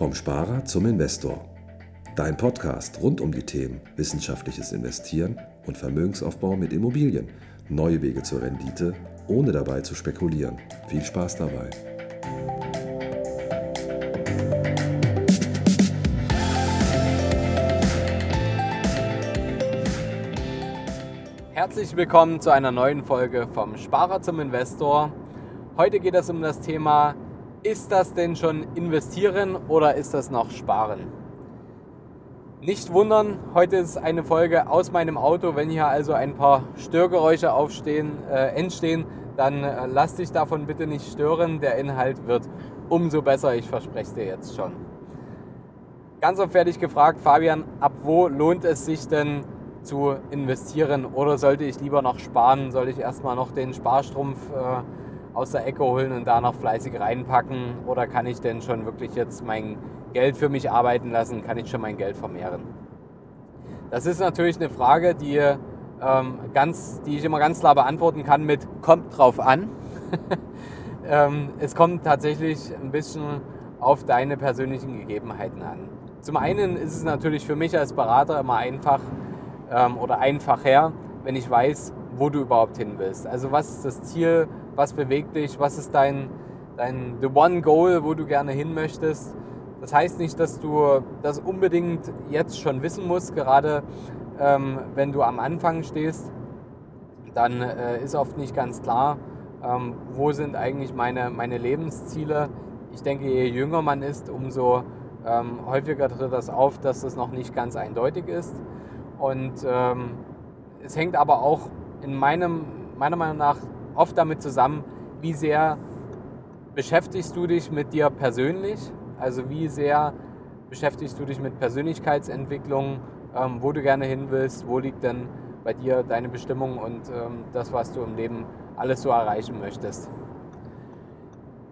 Vom Sparer zum Investor. Dein Podcast rund um die Themen wissenschaftliches Investieren und Vermögensaufbau mit Immobilien. Neue Wege zur Rendite, ohne dabei zu spekulieren. Viel Spaß dabei. Herzlich willkommen zu einer neuen Folge vom Sparer zum Investor. Heute geht es um das Thema, ist das denn schon investieren oder ist das noch sparen? Nicht wundern, heute ist eine Folge aus meinem Auto. Wenn hier also ein paar Störgeräusche aufstehen, äh, entstehen, dann äh, lass dich davon bitte nicht stören. Der Inhalt wird umso besser, ich verspreche es dir jetzt schon. Ganz oft werde gefragt, Fabian, ab wo lohnt es sich denn zu investieren oder sollte ich lieber noch sparen? Soll ich erstmal noch den Sparstrumpf äh, aus der Ecke holen und da noch fleißig reinpacken? Oder kann ich denn schon wirklich jetzt mein Geld für mich arbeiten lassen? Kann ich schon mein Geld vermehren? Das ist natürlich eine Frage, die, ähm, ganz, die ich immer ganz klar beantworten kann mit kommt drauf an. ähm, es kommt tatsächlich ein bisschen auf deine persönlichen Gegebenheiten an. Zum einen ist es natürlich für mich als Berater immer einfach ähm, oder einfacher, wenn ich weiß, wo du überhaupt hin willst. Also was ist das Ziel, was bewegt dich, was ist dein, dein the one goal, wo du gerne hin möchtest. Das heißt nicht, dass du das unbedingt jetzt schon wissen musst, gerade ähm, wenn du am Anfang stehst, dann äh, ist oft nicht ganz klar, ähm, wo sind eigentlich meine, meine Lebensziele. Ich denke, je jünger man ist, umso ähm, häufiger tritt das auf, dass das noch nicht ganz eindeutig ist. Und ähm, es hängt aber auch in meinem, meiner Meinung nach oft damit zusammen, wie sehr beschäftigst du dich mit dir persönlich, also wie sehr beschäftigst du dich mit Persönlichkeitsentwicklung, ähm, wo du gerne hin willst, wo liegt denn bei dir deine Bestimmung und ähm, das, was du im Leben alles so erreichen möchtest.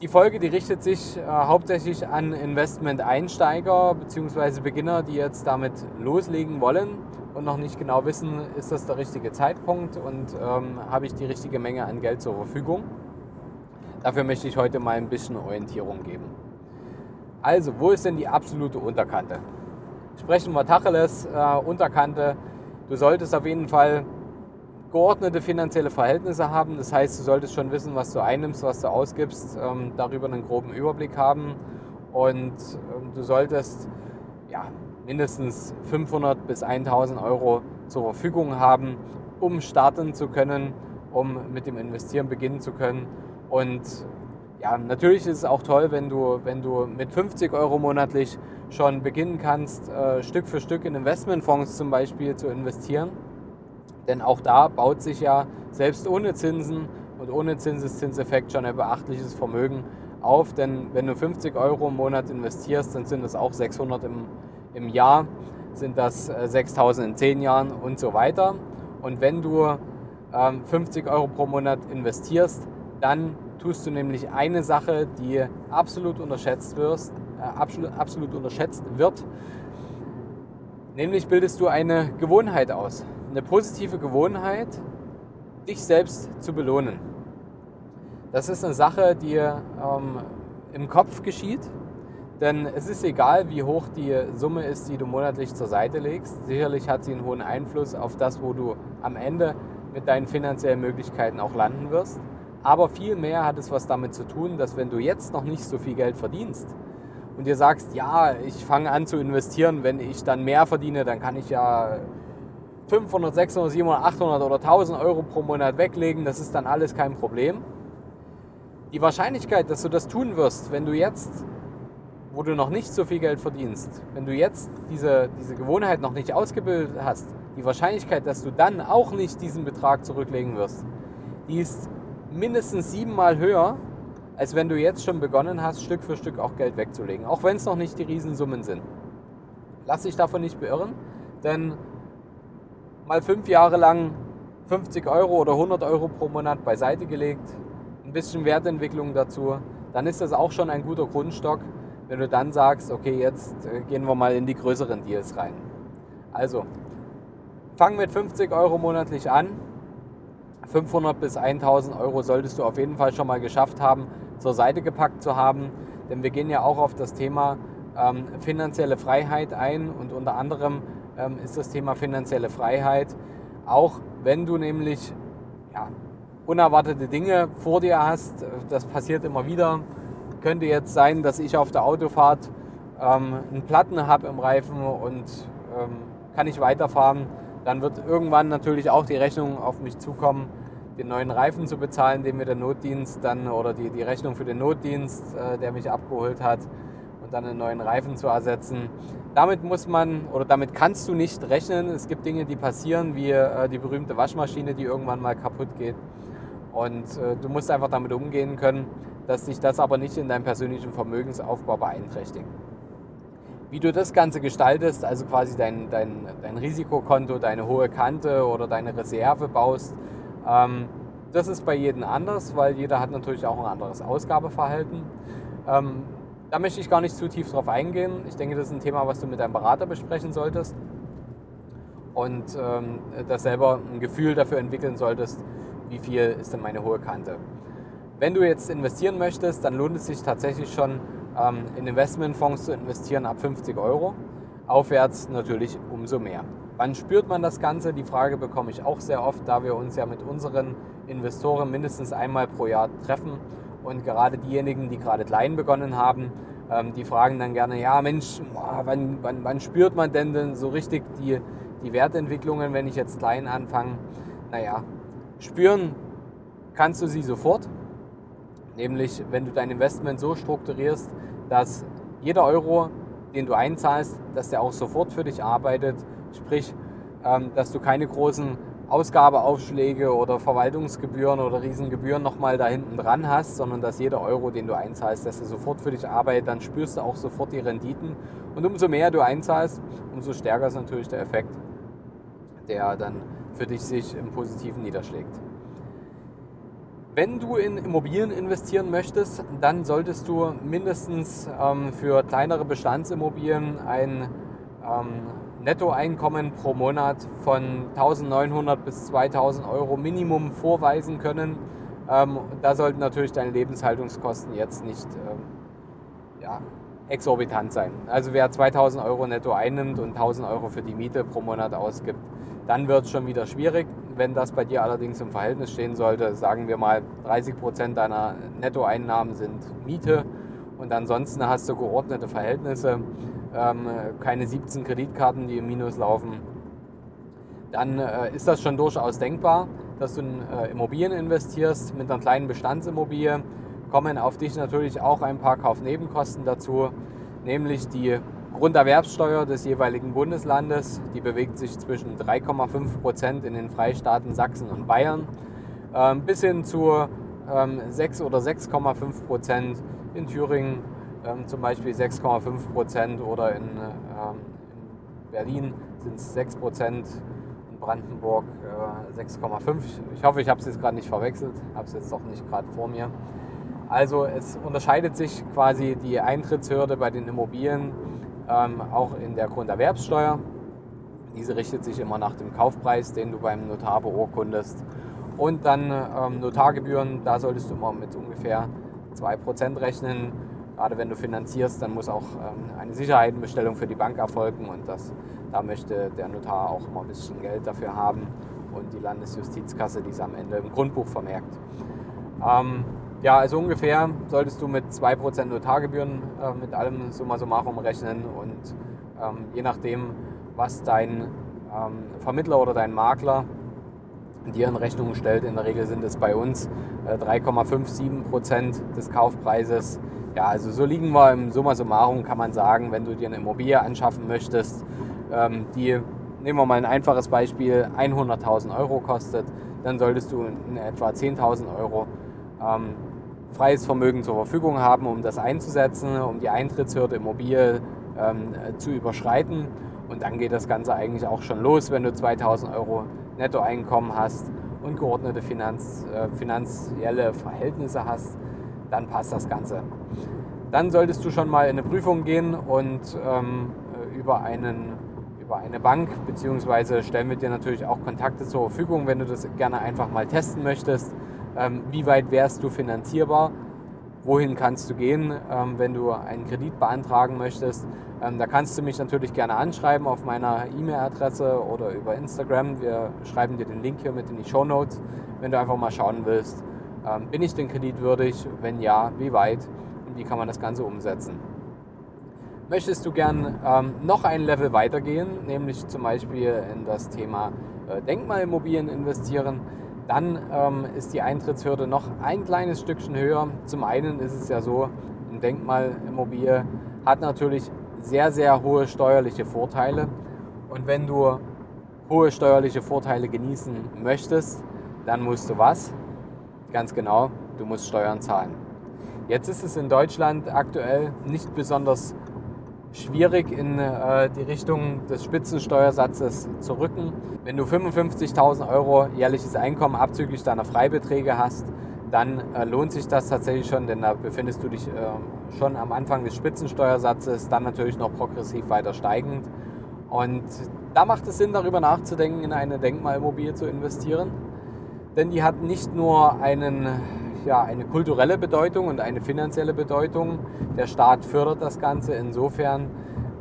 Die Folge, die richtet sich äh, hauptsächlich an Investment-Einsteiger bzw. Beginner, die jetzt damit loslegen wollen und noch nicht genau wissen, ist das der richtige Zeitpunkt und ähm, habe ich die richtige Menge an Geld zur Verfügung. Dafür möchte ich heute mal ein bisschen Orientierung geben. Also, wo ist denn die absolute Unterkante? Sprechen wir Tacheles, äh, Unterkante. Du solltest auf jeden Fall geordnete finanzielle Verhältnisse haben. Das heißt, du solltest schon wissen, was du einnimmst, was du ausgibst, ähm, darüber einen groben Überblick haben. Und ähm, du solltest ja, mindestens 500 bis 1000 Euro zur Verfügung haben, um starten zu können, um mit dem Investieren beginnen zu können. Und ja, natürlich ist es auch toll, wenn du, wenn du mit 50 Euro monatlich schon beginnen kannst, äh, Stück für Stück in Investmentfonds zum Beispiel zu investieren. Denn auch da baut sich ja selbst ohne Zinsen und ohne Zinseszinseffekt schon ein beachtliches Vermögen auf. Denn wenn du 50 Euro im Monat investierst, dann sind das auch 600 im im Jahr sind das 6000 äh, in 10 Jahren und so weiter. Und wenn du 50 ähm, Euro pro Monat investierst, dann tust du nämlich eine Sache, die absolut unterschätzt, wirst, äh, absolut, absolut unterschätzt wird. Nämlich bildest du eine Gewohnheit aus. Eine positive Gewohnheit, dich selbst zu belohnen. Das ist eine Sache, die ähm, im Kopf geschieht denn es ist egal, wie hoch die Summe ist, die du monatlich zur Seite legst. Sicherlich hat sie einen hohen Einfluss auf das, wo du am Ende mit deinen finanziellen Möglichkeiten auch landen wirst. Aber vielmehr hat es was damit zu tun, dass wenn du jetzt noch nicht so viel Geld verdienst und dir sagst, ja, ich fange an zu investieren, wenn ich dann mehr verdiene, dann kann ich ja 500, 600, 700, 800 oder 1000 Euro pro Monat weglegen, das ist dann alles kein Problem. Die Wahrscheinlichkeit, dass du das tun wirst, wenn du jetzt wo du noch nicht so viel Geld verdienst, wenn du jetzt diese, diese Gewohnheit noch nicht ausgebildet hast, die Wahrscheinlichkeit, dass du dann auch nicht diesen Betrag zurücklegen wirst, die ist mindestens siebenmal höher, als wenn du jetzt schon begonnen hast, Stück für Stück auch Geld wegzulegen, auch wenn es noch nicht die Riesensummen sind. Lass dich davon nicht beirren, denn mal fünf Jahre lang 50 Euro oder 100 Euro pro Monat beiseite gelegt, ein bisschen Wertentwicklung dazu, dann ist das auch schon ein guter Grundstock, wenn du dann sagst, okay, jetzt äh, gehen wir mal in die größeren Deals rein. Also, fang mit 50 Euro monatlich an. 500 bis 1000 Euro solltest du auf jeden Fall schon mal geschafft haben, zur Seite gepackt zu haben. Denn wir gehen ja auch auf das Thema ähm, finanzielle Freiheit ein und unter anderem ähm, ist das Thema finanzielle Freiheit auch wenn du nämlich ja, unerwartete Dinge vor dir hast, das passiert immer wieder. Könnte jetzt sein, dass ich auf der Autofahrt ähm, einen Platten habe im Reifen und ähm, kann nicht weiterfahren. Dann wird irgendwann natürlich auch die Rechnung auf mich zukommen, den neuen Reifen zu bezahlen, den mir der Notdienst dann oder die, die Rechnung für den Notdienst, äh, der mich abgeholt hat, und dann einen neuen Reifen zu ersetzen. Damit muss man oder damit kannst du nicht rechnen. Es gibt Dinge, die passieren, wie äh, die berühmte Waschmaschine, die irgendwann mal kaputt geht. Und äh, du musst einfach damit umgehen können, dass sich das aber nicht in deinem persönlichen Vermögensaufbau beeinträchtigt. Wie du das Ganze gestaltest, also quasi dein, dein, dein Risikokonto, deine hohe Kante oder deine Reserve baust, ähm, das ist bei jedem anders, weil jeder hat natürlich auch ein anderes Ausgabeverhalten. Ähm, da möchte ich gar nicht zu tief drauf eingehen. Ich denke, das ist ein Thema, was du mit deinem Berater besprechen solltest und ähm, das selber ein Gefühl dafür entwickeln solltest, wie viel ist denn meine hohe Kante. Wenn du jetzt investieren möchtest, dann lohnt es sich tatsächlich schon, ähm, in Investmentfonds zu investieren ab 50 Euro. Aufwärts natürlich umso mehr. Wann spürt man das Ganze? Die Frage bekomme ich auch sehr oft, da wir uns ja mit unseren Investoren mindestens einmal pro Jahr treffen und gerade diejenigen, die gerade klein begonnen haben, ähm, die fragen dann gerne, ja Mensch, wann, wann, wann spürt man denn, denn so richtig die, die Wertentwicklungen, wenn ich jetzt klein anfange? Naja, spüren kannst du sie sofort. Nämlich, wenn du dein Investment so strukturierst, dass jeder Euro, den du einzahlst, dass der auch sofort für dich arbeitet. Sprich, ähm, dass du keine großen Ausgabeaufschläge oder Verwaltungsgebühren oder Riesengebühren nochmal da hinten dran hast, sondern dass jeder Euro, den du einzahlst, dass er sofort für dich arbeitet, dann spürst du auch sofort die Renditen. Und umso mehr du einzahlst, umso stärker ist natürlich der Effekt, der dann für dich sich im Positiven niederschlägt. Wenn du in Immobilien investieren möchtest, dann solltest du mindestens ähm, für kleinere Bestandsimmobilien ein ähm, Nettoeinkommen pro Monat von 1900 bis 2000 Euro Minimum vorweisen können. Ähm, da sollten natürlich deine Lebenshaltungskosten jetzt nicht ähm, ja, exorbitant sein. Also wer 2000 Euro netto einnimmt und 1000 Euro für die Miete pro Monat ausgibt, dann wird es schon wieder schwierig. Wenn das bei dir allerdings im Verhältnis stehen sollte, sagen wir mal 30 Prozent deiner Nettoeinnahmen sind Miete und ansonsten hast du geordnete Verhältnisse, ähm, keine 17 Kreditkarten, die im Minus laufen, dann äh, ist das schon durchaus denkbar, dass du in äh, Immobilien investierst. Mit einer kleinen Bestandsimmobilie kommen auf dich natürlich auch ein paar Kaufnebenkosten dazu, nämlich die Grunderwerbssteuer des jeweiligen Bundeslandes. Die bewegt sich zwischen 3,5 Prozent in den Freistaaten Sachsen und Bayern ähm, bis hin zu ähm, 6 oder 6,5 Prozent in Thüringen ähm, zum Beispiel 6,5 Prozent oder in, ähm, in Berlin sind es 6 Prozent, in Brandenburg äh, 6,5. Ich hoffe, ich habe es jetzt gerade nicht verwechselt, habe es jetzt doch nicht gerade vor mir. Also es unterscheidet sich quasi die Eintrittshürde bei den Immobilien ähm, auch in der Grunderwerbssteuer. Diese richtet sich immer nach dem Kaufpreis, den du beim Notar beurkundest. Und dann ähm, Notargebühren, da solltest du immer mit ungefähr 2% rechnen. Gerade wenn du finanzierst, dann muss auch ähm, eine Sicherheitenbestellung für die Bank erfolgen und das, da möchte der Notar auch immer ein bisschen Geld dafür haben und die Landesjustizkasse, die es am Ende im Grundbuch vermerkt. Ähm, ja, also ungefähr solltest du mit 2% Notargebühren äh, mit allem summa summarum rechnen und ähm, je nachdem, was dein ähm, Vermittler oder dein Makler dir in Rechnung stellt, in der Regel sind es bei uns äh, 3,57% des Kaufpreises ja, also so liegen wir im Summa summarum, kann man sagen, wenn du dir eine Immobilie anschaffen möchtest, ähm, die, nehmen wir mal ein einfaches Beispiel, 100.000 Euro kostet, dann solltest du in etwa 10.000 Euro ähm, freies Vermögen zur Verfügung haben, um das einzusetzen, um die Eintrittshürde Immobilie ähm, zu überschreiten. Und dann geht das Ganze eigentlich auch schon los, wenn du 2000 Euro Nettoeinkommen hast und geordnete Finanz, äh, finanzielle Verhältnisse hast dann passt das Ganze. Dann solltest du schon mal in eine Prüfung gehen und ähm, über, einen, über eine Bank, beziehungsweise stellen wir dir natürlich auch Kontakte zur Verfügung, wenn du das gerne einfach mal testen möchtest. Ähm, wie weit wärst du finanzierbar? wohin kannst du gehen, ähm, wenn du einen Kredit beantragen möchtest. Ähm, da kannst du mich natürlich gerne anschreiben auf meiner E-Mail-Adresse oder über Instagram. Wir schreiben dir den Link hier mit in die Show Notes, wenn du einfach mal schauen willst, bin ich denn kreditwürdig? Wenn ja, wie weit und wie kann man das Ganze umsetzen? Möchtest du gern ähm, noch ein Level weitergehen, nämlich zum Beispiel in das Thema äh, Denkmalimmobilien investieren, dann ähm, ist die Eintrittshürde noch ein kleines Stückchen höher. Zum einen ist es ja so, ein Denkmalimmobilie hat natürlich sehr, sehr hohe steuerliche Vorteile. Und wenn du hohe steuerliche Vorteile genießen möchtest, dann musst du was? Ganz genau, du musst Steuern zahlen. Jetzt ist es in Deutschland aktuell nicht besonders schwierig in äh, die Richtung des Spitzensteuersatzes zu rücken. Wenn du 55.000 Euro jährliches Einkommen abzüglich deiner Freibeträge hast, dann äh, lohnt sich das tatsächlich schon, denn da befindest du dich äh, schon am Anfang des Spitzensteuersatzes, dann natürlich noch progressiv weiter steigend. Und da macht es Sinn, darüber nachzudenken, in eine Denkmalimmobilie zu investieren. Denn die hat nicht nur einen, ja, eine kulturelle Bedeutung und eine finanzielle Bedeutung. Der Staat fördert das Ganze insofern,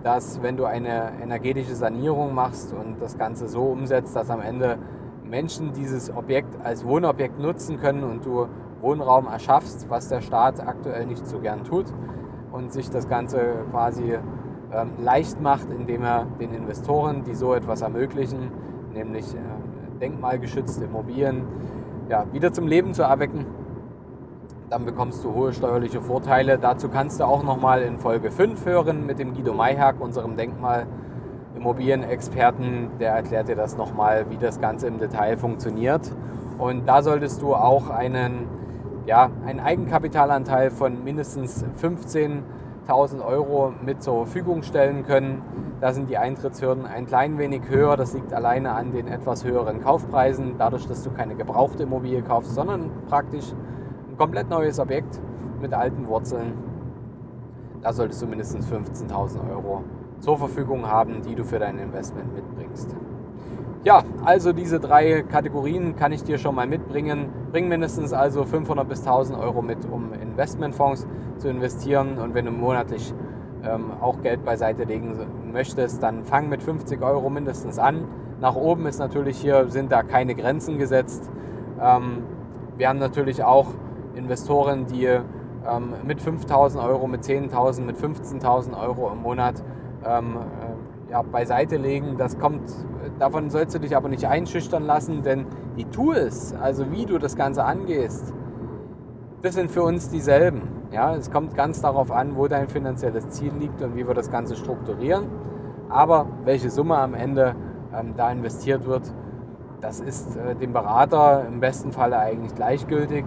dass wenn du eine energetische Sanierung machst und das Ganze so umsetzt, dass am Ende Menschen dieses Objekt als Wohnobjekt nutzen können und du Wohnraum erschaffst, was der Staat aktuell nicht so gern tut und sich das Ganze quasi ähm, leicht macht, indem er den Investoren, die so etwas ermöglichen, nämlich äh, denkmalgeschützte Immobilien, ja, wieder zum Leben zu erwecken. Dann bekommst du hohe steuerliche Vorteile. Dazu kannst du auch nochmal in Folge 5 hören mit dem Guido Mayhack, unserem Denkmal Immobilienexperten, der erklärt dir das nochmal, wie das Ganze im Detail funktioniert. Und da solltest du auch einen, ja, einen Eigenkapitalanteil von mindestens 15.000 Euro mit zur Verfügung stellen können. Da sind die Eintrittshürden ein klein wenig höher. Das liegt alleine an den etwas höheren Kaufpreisen, dadurch, dass du keine gebrauchte Immobilie kaufst, sondern praktisch ein komplett neues Objekt mit alten Wurzeln. Da solltest du mindestens 15.000 Euro zur Verfügung haben, die du für dein Investment mitbringst. Ja, also diese drei Kategorien kann ich dir schon mal mitbringen. Bring mindestens also 500 bis 1000 Euro mit, um Investmentfonds zu investieren. Und wenn du monatlich ähm, auch Geld beiseite legen möchtest, dann fang mit 50 Euro mindestens an. Nach oben ist natürlich hier, sind da keine Grenzen gesetzt. Ähm, wir haben natürlich auch Investoren, die ähm, mit 5000 Euro, mit 10.000, mit 15.000 Euro im Monat ähm, äh, ja, beiseite legen. Das kommt, davon sollst du dich aber nicht einschüchtern lassen, denn die Tools, also wie du das Ganze angehst, das sind für uns dieselben. Ja, es kommt ganz darauf an, wo dein finanzielles Ziel liegt und wie wir das Ganze strukturieren. Aber welche Summe am Ende ähm, da investiert wird, das ist äh, dem Berater im besten Falle eigentlich gleichgültig.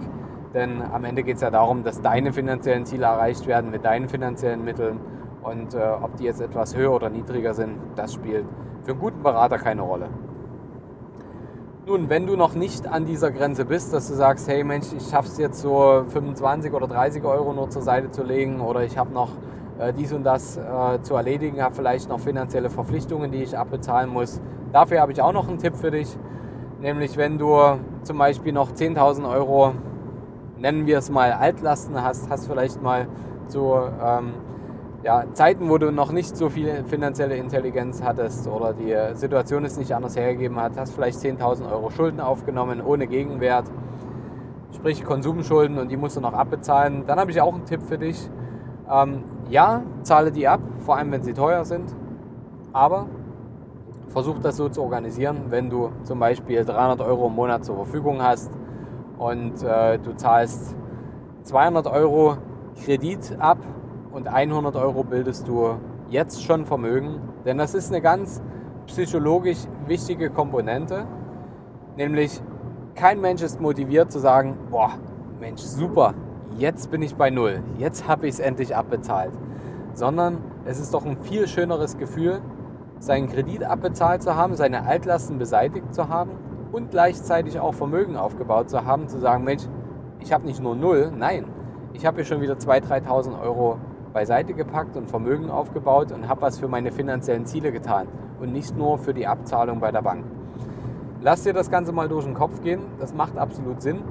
Denn am Ende geht es ja darum, dass deine finanziellen Ziele erreicht werden mit deinen finanziellen Mitteln. Und äh, ob die jetzt etwas höher oder niedriger sind, das spielt für einen guten Berater keine Rolle. Nun, wenn du noch nicht an dieser Grenze bist, dass du sagst, hey Mensch, ich schaffe es jetzt so 25 oder 30 Euro nur zur Seite zu legen oder ich habe noch äh, dies und das äh, zu erledigen, habe vielleicht noch finanzielle Verpflichtungen, die ich abbezahlen muss. Dafür habe ich auch noch einen Tipp für dich, nämlich wenn du zum Beispiel noch 10.000 Euro, nennen wir es mal Altlasten hast, hast vielleicht mal so ähm, ja, Zeiten, wo du noch nicht so viel finanzielle Intelligenz hattest oder die Situation es nicht anders hergegeben hat, hast vielleicht 10.000 Euro Schulden aufgenommen ohne Gegenwert, sprich Konsumschulden und die musst du noch abbezahlen, dann habe ich auch einen Tipp für dich. Ähm, ja, zahle die ab, vor allem wenn sie teuer sind, aber versuch das so zu organisieren, wenn du zum Beispiel 300 Euro im Monat zur Verfügung hast und äh, du zahlst 200 Euro Kredit ab und 100 Euro bildest du jetzt schon Vermögen. Denn das ist eine ganz psychologisch wichtige Komponente. Nämlich kein Mensch ist motiviert zu sagen, boah, Mensch, super, jetzt bin ich bei Null, jetzt habe ich es endlich abbezahlt. Sondern es ist doch ein viel schöneres Gefühl, seinen Kredit abbezahlt zu haben, seine Altlasten beseitigt zu haben und gleichzeitig auch Vermögen aufgebaut zu haben, zu sagen, Mensch, ich habe nicht nur Null, nein, ich habe hier schon wieder 2.000, 3.000 Euro beiseite gepackt und Vermögen aufgebaut und habe was für meine finanziellen Ziele getan und nicht nur für die Abzahlung bei der Bank. Lass dir das Ganze mal durch den Kopf gehen, das macht absolut Sinn.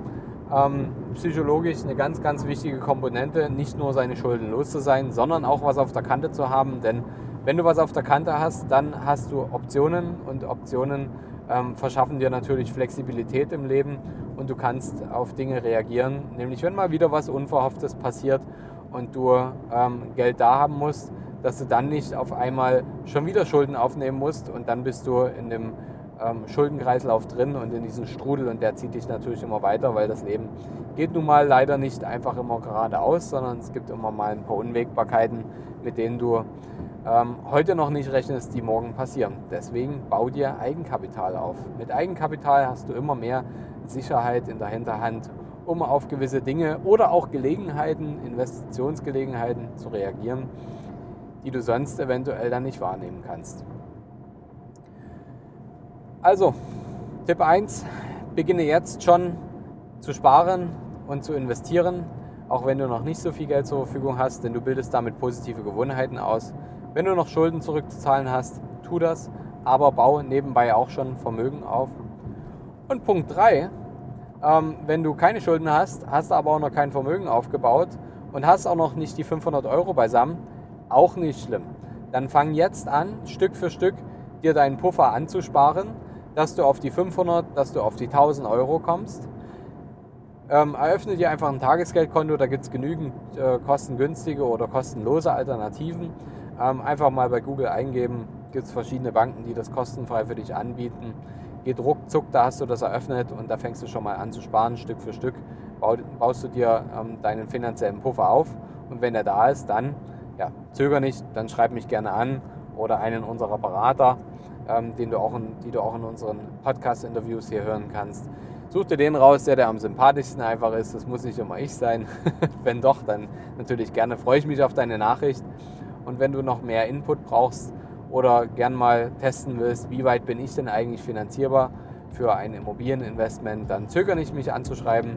ähm, psychologisch eine ganz, ganz wichtige Komponente, nicht nur seine Schulden los zu sein, sondern auch was auf der Kante zu haben. Denn wenn du was auf der Kante hast, dann hast du Optionen und Optionen ähm, verschaffen dir natürlich Flexibilität im Leben und du kannst auf Dinge reagieren. Nämlich wenn mal wieder was Unverhofftes passiert und du ähm, Geld da haben musst, dass du dann nicht auf einmal schon wieder Schulden aufnehmen musst und dann bist du in dem ähm, Schuldenkreislauf drin und in diesen Strudel und der zieht dich natürlich immer weiter, weil das Leben geht nun mal leider nicht einfach immer geradeaus, sondern es gibt immer mal ein paar Unwägbarkeiten, mit denen du ähm, heute noch nicht rechnest, die morgen passieren. Deswegen bau dir Eigenkapital auf. Mit Eigenkapital hast du immer mehr Sicherheit in der Hinterhand, um auf gewisse Dinge oder auch Gelegenheiten, Investitionsgelegenheiten zu reagieren, die du sonst eventuell dann nicht wahrnehmen kannst. Also, Tipp 1, beginne jetzt schon zu sparen und zu investieren, auch wenn du noch nicht so viel Geld zur Verfügung hast, denn du bildest damit positive Gewohnheiten aus. Wenn du noch Schulden zurückzuzahlen hast, tu das, aber baue nebenbei auch schon Vermögen auf. Und Punkt 3, ähm, wenn du keine Schulden hast, hast aber auch noch kein Vermögen aufgebaut und hast auch noch nicht die 500 Euro beisammen, auch nicht schlimm. Dann fang jetzt an, Stück für Stück dir deinen Puffer anzusparen dass du auf die 500, dass du auf die 1000 Euro kommst. Ähm, eröffne dir einfach ein Tagesgeldkonto, da gibt es genügend äh, kostengünstige oder kostenlose Alternativen. Ähm, einfach mal bei Google eingeben, gibt es verschiedene Banken, die das kostenfrei für dich anbieten. Geht ruckzuck, da hast du das eröffnet und da fängst du schon mal an zu sparen, Stück für Stück. baust du dir ähm, deinen finanziellen Puffer auf und wenn er da ist, dann ja, zöger nicht, dann schreib mich gerne an oder einen unserer Berater ähm, den du auch in, die du auch in unseren Podcast-Interviews hier hören kannst. Such dir den raus, der, der am sympathischsten einfach ist. Das muss nicht immer ich sein. wenn doch, dann natürlich gerne. Freue ich mich auf deine Nachricht. Und wenn du noch mehr Input brauchst oder gern mal testen willst, wie weit bin ich denn eigentlich finanzierbar für ein Immobilieninvestment, dann zögere nicht, mich anzuschreiben.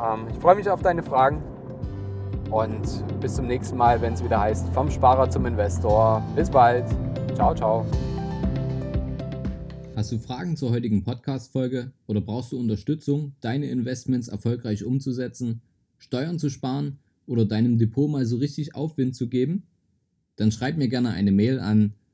Ähm, ich freue mich auf deine Fragen und bis zum nächsten Mal, wenn es wieder heißt, vom Sparer zum Investor. Bis bald. Ciao, ciao. Hast du Fragen zur heutigen Podcast-Folge oder brauchst du Unterstützung, deine Investments erfolgreich umzusetzen, Steuern zu sparen oder deinem Depot mal so richtig Aufwind zu geben? Dann schreib mir gerne eine Mail an